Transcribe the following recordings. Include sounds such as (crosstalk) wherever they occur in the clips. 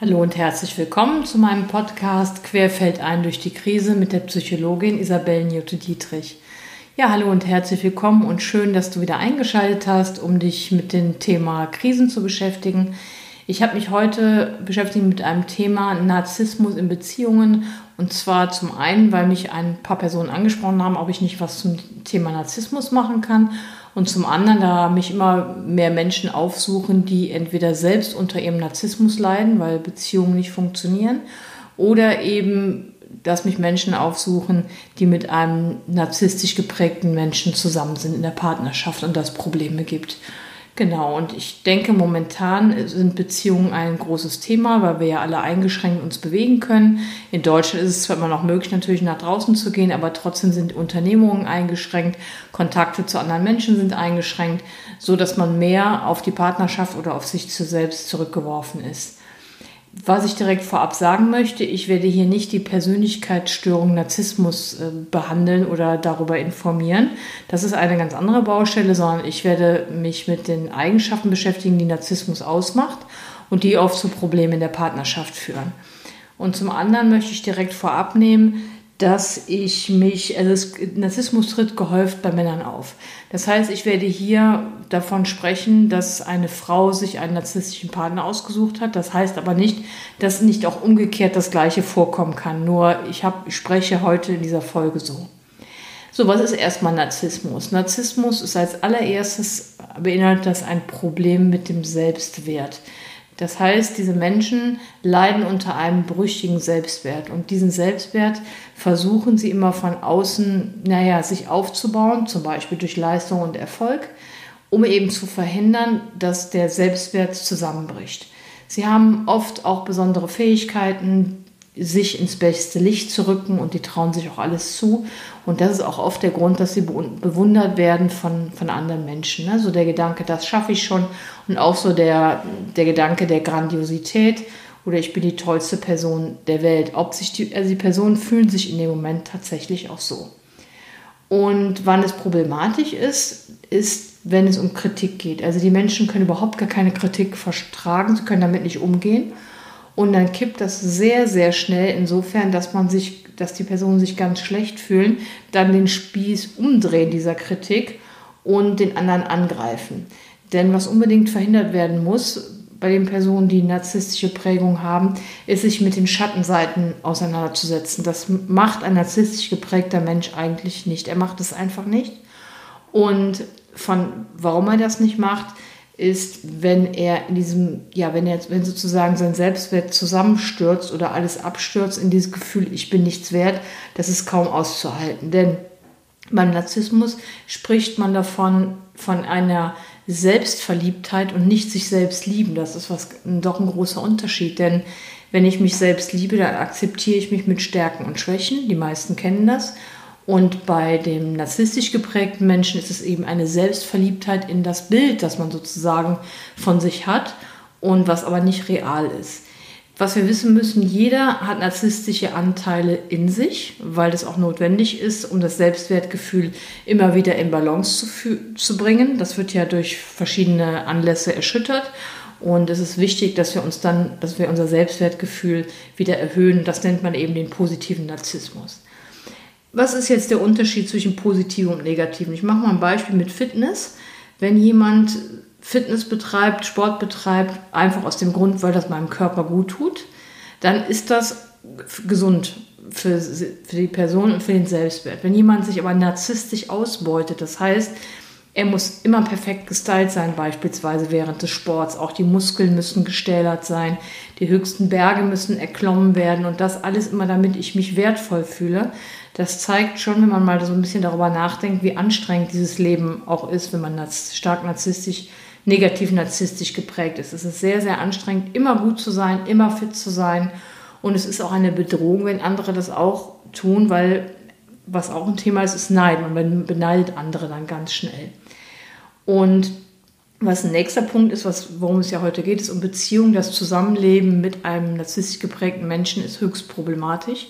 Hallo und herzlich willkommen zu meinem Podcast Querfeld ein durch die Krise mit der Psychologin Isabel Newton-Dietrich. Ja, hallo und herzlich willkommen und schön, dass du wieder eingeschaltet hast, um dich mit dem Thema Krisen zu beschäftigen. Ich habe mich heute beschäftigt mit einem Thema Narzissmus in Beziehungen und zwar zum einen, weil mich ein paar Personen angesprochen haben, ob ich nicht was zum Thema Narzissmus machen kann und zum anderen, da mich immer mehr Menschen aufsuchen, die entweder selbst unter ihrem Narzissmus leiden, weil Beziehungen nicht funktionieren, oder eben, dass mich Menschen aufsuchen, die mit einem narzisstisch geprägten Menschen zusammen sind in der Partnerschaft und das Probleme gibt. Genau, und ich denke, momentan sind Beziehungen ein großes Thema, weil wir ja alle eingeschränkt uns bewegen können. In Deutschland ist es zwar immer noch möglich, natürlich nach draußen zu gehen, aber trotzdem sind Unternehmungen eingeschränkt, Kontakte zu anderen Menschen sind eingeschränkt, so dass man mehr auf die Partnerschaft oder auf sich zu selbst zurückgeworfen ist. Was ich direkt vorab sagen möchte, ich werde hier nicht die Persönlichkeitsstörung Narzissmus äh, behandeln oder darüber informieren. Das ist eine ganz andere Baustelle, sondern ich werde mich mit den Eigenschaften beschäftigen, die Narzissmus ausmacht und die oft zu Problemen in der Partnerschaft führen. Und zum anderen möchte ich direkt vorab nehmen, dass ich mich, also Narzissmus tritt gehäuft bei Männern auf. Das heißt, ich werde hier davon sprechen, dass eine Frau sich einen narzisstischen Partner ausgesucht hat. Das heißt aber nicht, dass nicht auch umgekehrt das Gleiche vorkommen kann. Nur ich, hab, ich spreche heute in dieser Folge so. So, was ist erstmal Narzissmus? Narzissmus ist als allererstes beinhaltet das ein Problem mit dem Selbstwert. Das heißt, diese Menschen leiden unter einem brüchigen Selbstwert und diesen Selbstwert versuchen sie immer von außen, naja, sich aufzubauen, zum Beispiel durch Leistung und Erfolg, um eben zu verhindern, dass der Selbstwert zusammenbricht. Sie haben oft auch besondere Fähigkeiten, sich ins beste Licht zu rücken und die trauen sich auch alles zu. Und das ist auch oft der Grund, dass sie bewundert werden von, von anderen Menschen. Ne? So der Gedanke, das schaffe ich schon. Und auch so der, der Gedanke der Grandiosität oder ich bin die tollste Person der Welt. Ob sich die, also die Personen fühlen sich in dem Moment tatsächlich auch so. Und wann es problematisch ist, ist, wenn es um Kritik geht. Also die Menschen können überhaupt gar keine Kritik vertragen, sie können damit nicht umgehen. Und dann kippt das sehr, sehr schnell insofern, dass man sich, dass die Personen sich ganz schlecht fühlen, dann den Spieß umdrehen dieser Kritik und den anderen angreifen. Denn was unbedingt verhindert werden muss bei den Personen, die narzisstische Prägung haben, ist sich mit den Schattenseiten auseinanderzusetzen. Das macht ein narzisstisch geprägter Mensch eigentlich nicht. Er macht es einfach nicht. Und von warum er das nicht macht, ist, wenn er in diesem, ja, wenn er, wenn sozusagen sein Selbstwert zusammenstürzt oder alles abstürzt in dieses Gefühl, ich bin nichts wert, das ist kaum auszuhalten. Denn beim Narzissmus spricht man davon, von einer Selbstverliebtheit und nicht sich selbst lieben. Das ist was, doch ein großer Unterschied. Denn wenn ich mich selbst liebe, dann akzeptiere ich mich mit Stärken und Schwächen. Die meisten kennen das. Und bei dem narzisstisch geprägten Menschen ist es eben eine Selbstverliebtheit in das Bild, das man sozusagen von sich hat und was aber nicht real ist. Was wir wissen müssen, jeder hat narzisstische Anteile in sich, weil das auch notwendig ist, um das Selbstwertgefühl immer wieder in Balance zu, zu bringen. Das wird ja durch verschiedene Anlässe erschüttert. Und es ist wichtig, dass wir uns dann, dass wir unser Selbstwertgefühl wieder erhöhen. Das nennt man eben den positiven Narzissmus. Was ist jetzt der Unterschied zwischen positiven und negativen? Ich mache mal ein Beispiel mit Fitness. Wenn jemand Fitness betreibt, Sport betreibt, einfach aus dem Grund, weil das meinem Körper gut tut, dann ist das gesund für, für die Person und für den Selbstwert. Wenn jemand sich aber narzisstisch ausbeutet, das heißt, er muss immer perfekt gestylt sein, beispielsweise während des Sports. Auch die Muskeln müssen gestählert sein, die höchsten Berge müssen erklommen werden und das alles immer, damit ich mich wertvoll fühle. Das zeigt schon, wenn man mal so ein bisschen darüber nachdenkt, wie anstrengend dieses Leben auch ist, wenn man stark narzisstisch, negativ narzisstisch geprägt ist. Es ist sehr, sehr anstrengend, immer gut zu sein, immer fit zu sein. Und es ist auch eine Bedrohung, wenn andere das auch tun, weil was auch ein Thema ist, ist Neid. Man beneidet andere dann ganz schnell. Und was ein nächster Punkt ist, was, worum es ja heute geht, ist um Beziehungen. Das Zusammenleben mit einem narzisstisch geprägten Menschen ist höchst problematisch.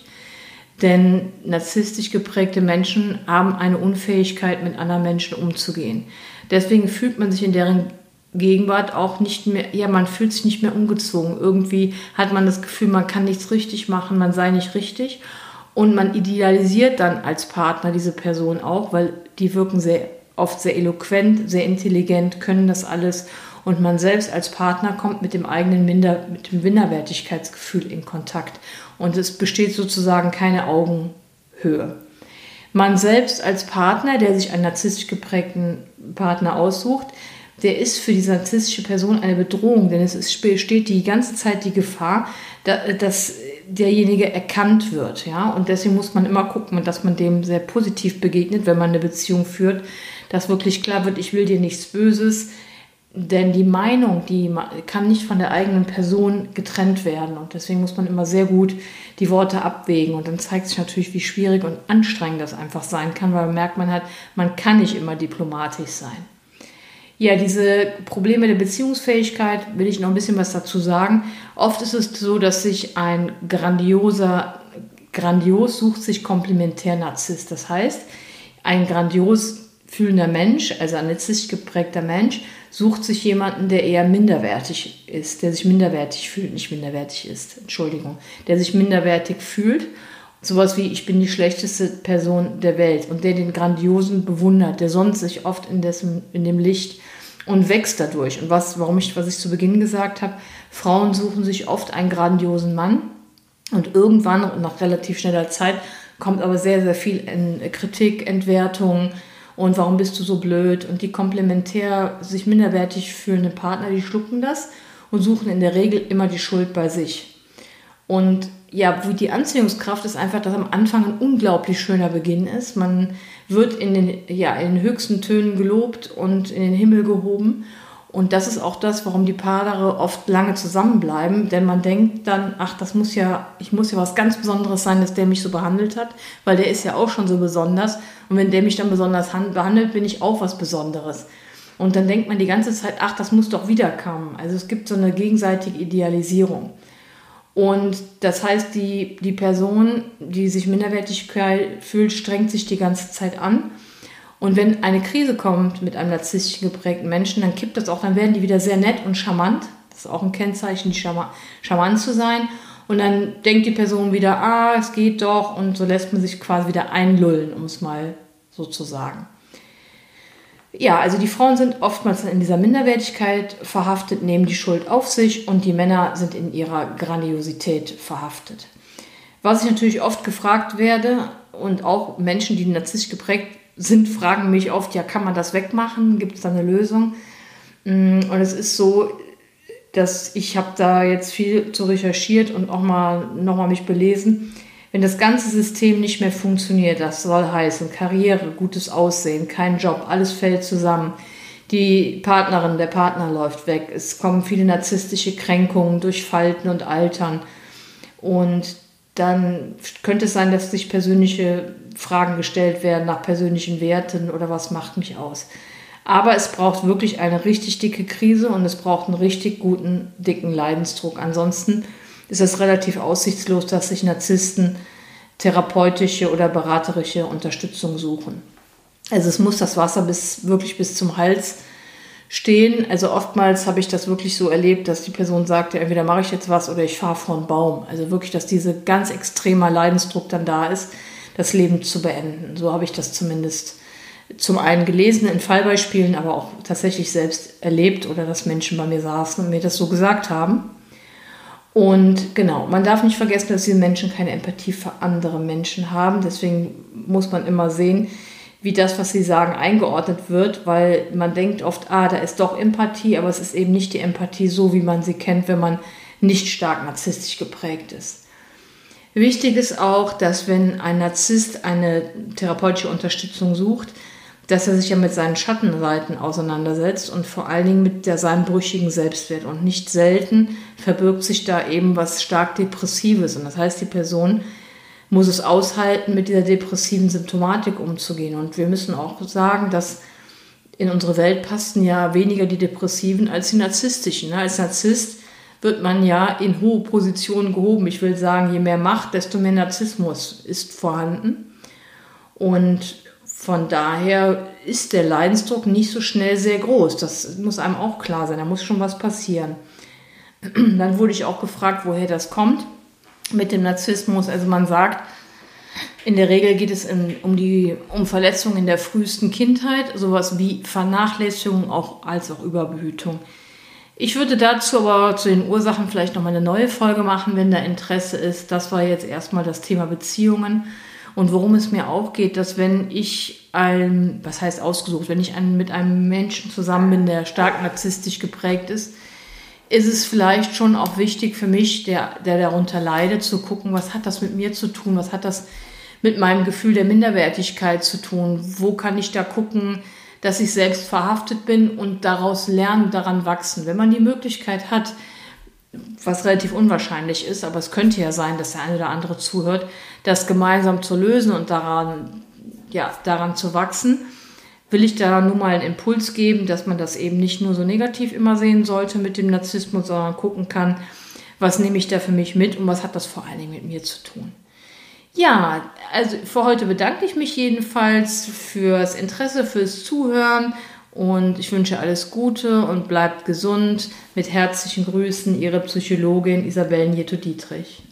Denn narzisstisch geprägte Menschen haben eine Unfähigkeit, mit anderen Menschen umzugehen. Deswegen fühlt man sich in deren Gegenwart auch nicht mehr, ja, man fühlt sich nicht mehr ungezwungen. Irgendwie hat man das Gefühl, man kann nichts richtig machen, man sei nicht richtig. Und man idealisiert dann als Partner diese Person auch, weil die wirken sehr oft sehr eloquent, sehr intelligent, können das alles. Und man selbst als Partner kommt mit dem eigenen Minder, mit dem Minderwertigkeitsgefühl in Kontakt. Und es besteht sozusagen keine Augenhöhe. Man selbst als Partner, der sich einen narzisstisch geprägten Partner aussucht, der ist für die narzisstische Person eine Bedrohung, denn es besteht die ganze Zeit die Gefahr, dass derjenige erkannt wird. Ja? Und deswegen muss man immer gucken, dass man dem sehr positiv begegnet, wenn man eine Beziehung führt, dass wirklich klar wird, ich will dir nichts Böses, denn die Meinung, die kann nicht von der eigenen Person getrennt werden. Und deswegen muss man immer sehr gut die Worte abwägen. Und dann zeigt sich natürlich, wie schwierig und anstrengend das einfach sein kann, weil man merkt man hat, man kann nicht immer diplomatisch sein. Ja, diese Probleme der Beziehungsfähigkeit will ich noch ein bisschen was dazu sagen. Oft ist es so, dass sich ein grandioser, grandios sucht sich komplementär Narzisst. Das heißt, ein grandios fühlender Mensch, also ein narzisstisch geprägter Mensch, sucht sich jemanden, der eher minderwertig ist, der sich minderwertig fühlt, nicht minderwertig ist, Entschuldigung, der sich minderwertig fühlt. Sowas wie, ich bin die schlechteste Person der Welt und der den Grandiosen bewundert, der sonst sich oft in, dessen, in dem Licht und wächst dadurch. Und was, warum ich, was ich zu Beginn gesagt habe, Frauen suchen sich oft einen grandiosen Mann und irgendwann, nach relativ schneller Zeit, kommt aber sehr, sehr viel in Kritik, Entwertung, und warum bist du so blöd? Und die komplementär sich minderwertig fühlenden Partner, die schlucken das und suchen in der Regel immer die Schuld bei sich. Und ja, wie die Anziehungskraft ist einfach, dass am Anfang ein unglaublich schöner Beginn ist. Man wird in den, ja, in den höchsten Tönen gelobt und in den Himmel gehoben. Und das ist auch das, warum die Paare oft lange zusammenbleiben, denn man denkt dann, ach, das muss ja, ich muss ja was ganz Besonderes sein, dass der mich so behandelt hat, weil der ist ja auch schon so besonders. Und wenn der mich dann besonders behandelt, bin ich auch was Besonderes. Und dann denkt man die ganze Zeit, ach, das muss doch wiederkommen. Also es gibt so eine gegenseitige Idealisierung. Und das heißt, die, die Person, die sich minderwertig fühlt, strengt sich die ganze Zeit an und wenn eine Krise kommt mit einem narzisstisch geprägten Menschen, dann kippt das auch, dann werden die wieder sehr nett und charmant. Das ist auch ein Kennzeichen, die charmant zu sein. Und dann denkt die Person wieder, ah, es geht doch. Und so lässt man sich quasi wieder einlullen, um es mal so zu sagen. Ja, also die Frauen sind oftmals in dieser Minderwertigkeit verhaftet, nehmen die Schuld auf sich und die Männer sind in ihrer Grandiosität verhaftet. Was ich natürlich oft gefragt werde und auch Menschen, die narzisstisch geprägt sind, fragen mich oft, ja, kann man das wegmachen? Gibt es da eine Lösung? Mm, und es ist so, dass ich habe da jetzt viel zu recherchiert und auch mal nochmal mich belesen. Wenn das ganze System nicht mehr funktioniert, das soll heißen Karriere, gutes Aussehen, kein Job, alles fällt zusammen. Die Partnerin, der Partner läuft weg. Es kommen viele narzisstische Kränkungen durch Falten und Altern. Und dann könnte es sein, dass sich persönliche Fragen gestellt werden nach persönlichen Werten oder was macht mich aus. Aber es braucht wirklich eine richtig dicke Krise und es braucht einen richtig guten, dicken Leidensdruck. Ansonsten ist es relativ aussichtslos, dass sich Narzissten therapeutische oder beraterische Unterstützung suchen. Also es muss das Wasser bis, wirklich bis zum Hals stehen. Also oftmals habe ich das wirklich so erlebt, dass die Person sagte, entweder mache ich jetzt was oder ich fahre vor einen Baum. Also wirklich, dass dieser ganz extremer Leidensdruck dann da ist das Leben zu beenden. So habe ich das zumindest zum einen gelesen in Fallbeispielen, aber auch tatsächlich selbst erlebt oder dass Menschen bei mir saßen und mir das so gesagt haben. Und genau, man darf nicht vergessen, dass diese Menschen keine Empathie für andere Menschen haben. Deswegen muss man immer sehen, wie das, was sie sagen, eingeordnet wird, weil man denkt oft, ah, da ist doch Empathie, aber es ist eben nicht die Empathie so, wie man sie kennt, wenn man nicht stark narzisstisch geprägt ist. Wichtig ist auch, dass wenn ein Narzisst eine therapeutische Unterstützung sucht, dass er sich ja mit seinen Schattenseiten auseinandersetzt und vor allen Dingen mit der, seinem brüchigen Selbstwert. Und nicht selten verbirgt sich da eben was stark Depressives. Und das heißt, die Person muss es aushalten, mit dieser depressiven Symptomatik umzugehen. Und wir müssen auch sagen, dass in unsere Welt passen ja weniger die Depressiven als die Narzisstischen. Als Narzisst wird man ja in hohe Positionen gehoben. Ich will sagen, je mehr Macht, desto mehr Narzissmus ist vorhanden. Und von daher ist der Leidensdruck nicht so schnell sehr groß. Das muss einem auch klar sein. Da muss schon was passieren. (clears throat) Dann wurde ich auch gefragt, woher das kommt mit dem Narzissmus. Also man sagt, in der Regel geht es in, um, die, um Verletzungen in der frühesten Kindheit, sowas wie Vernachlässigung auch, als auch Überbehütung. Ich würde dazu aber zu den Ursachen vielleicht noch mal eine neue Folge machen, wenn da Interesse ist. Das war jetzt erstmal das Thema Beziehungen und worum es mir auch geht, dass wenn ich ein, was heißt ausgesucht, wenn ich ein, mit einem Menschen zusammen bin, der stark narzisstisch geprägt ist, ist es vielleicht schon auch wichtig für mich, der, der darunter leidet, zu gucken, was hat das mit mir zu tun, was hat das mit meinem Gefühl der Minderwertigkeit zu tun, wo kann ich da gucken, dass ich selbst verhaftet bin und daraus lernen, daran wachsen. Wenn man die Möglichkeit hat, was relativ unwahrscheinlich ist, aber es könnte ja sein, dass der eine oder andere zuhört, das gemeinsam zu lösen und daran, ja, daran zu wachsen will ich da nur mal einen Impuls geben, dass man das eben nicht nur so negativ immer sehen sollte mit dem Narzissmus, sondern gucken kann, was nehme ich da für mich mit und was hat das vor allen Dingen mit mir zu tun. Ja, also für heute bedanke ich mich jedenfalls fürs Interesse, fürs Zuhören und ich wünsche alles Gute und bleibt gesund. Mit herzlichen Grüßen, Ihre Psychologin Isabel Nieto-Dietrich.